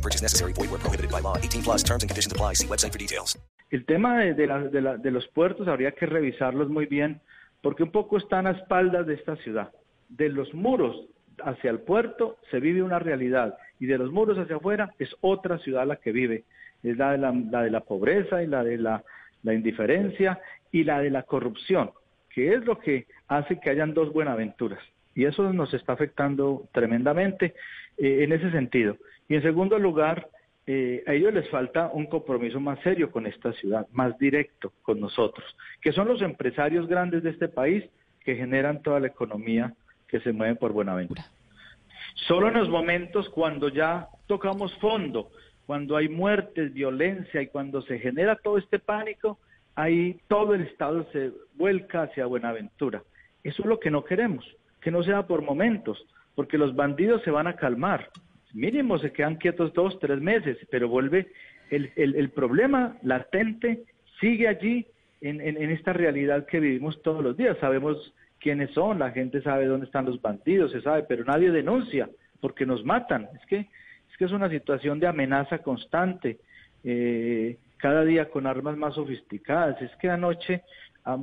No purchase necessary. Void where prohibited by law. 18 plus terms and conditions apply. See website for details. El tema de, los puertos habría que revisarlos muy bien porque un poco están a espaldas de esta ciudad. De los muros hacia el puerto se vive una realidad y de los muros hacia afuera es otra ciudad la que vive. Es la de la, pobreza y la de la indiferencia y la de la corrupción, que es lo que hace que hayan dos Buenaventuras. Y eso nos está afectando tremendamente eh, en ese sentido. Y en segundo lugar, eh, a ellos les falta un compromiso más serio con esta ciudad, más directo con nosotros, que son los empresarios grandes de este país que generan toda la economía que se mueve por Buenaventura. Solo en los momentos cuando ya tocamos fondo, cuando hay muertes, violencia y cuando se genera todo este pánico, ahí todo el Estado se vuelca hacia Buenaventura. Eso es lo que no queremos, que no sea por momentos, porque los bandidos se van a calmar. Mínimo se quedan quietos dos, tres meses, pero vuelve el, el- el problema latente, sigue allí en, en- esta realidad que vivimos todos los días. Sabemos quiénes son, la gente sabe dónde están los bandidos, se sabe, pero nadie denuncia porque nos matan. Es que es que es una situación de amenaza constante, eh, cada día con armas más sofisticadas. Es que anoche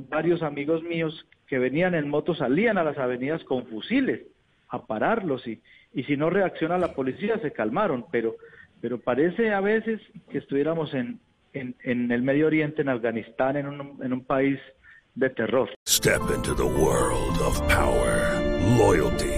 varios amigos míos que venían en moto salían a las avenidas con fusiles a pararlos y, y si no reacciona la policía se calmaron, pero, pero parece a veces que estuviéramos en, en, en el Medio Oriente, en Afganistán, en un, en un país de terror. Step into the world of power, loyalty,